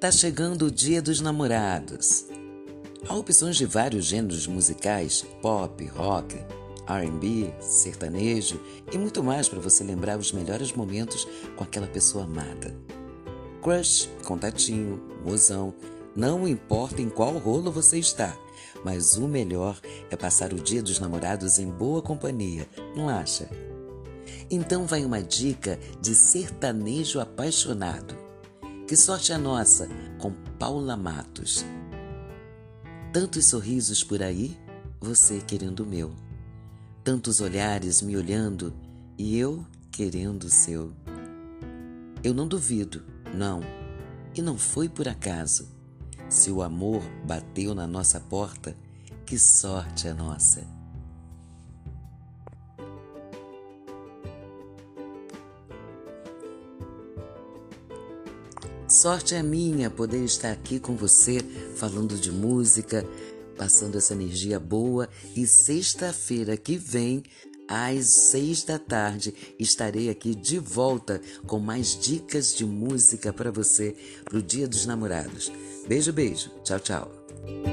Tá chegando o Dia dos Namorados. Há opções de vários gêneros musicais: pop, rock, RB, sertanejo e muito mais para você lembrar os melhores momentos com aquela pessoa amada. Crush, contatinho, mozão, não importa em qual rolo você está, mas o melhor é passar o dia dos namorados em boa companhia, não acha? Então vai uma dica de sertanejo apaixonado. Que sorte a nossa com Paula Matos. Tantos sorrisos por aí, você querendo o meu. Tantos olhares me olhando e eu querendo o seu. Eu não duvido, não, e não foi por acaso. Se o amor bateu na nossa porta, que sorte a nossa! Sorte é minha poder estar aqui com você falando de música, passando essa energia boa e sexta-feira que vem às seis da tarde estarei aqui de volta com mais dicas de música para você para o Dia dos Namorados. Beijo, beijo. Tchau, tchau.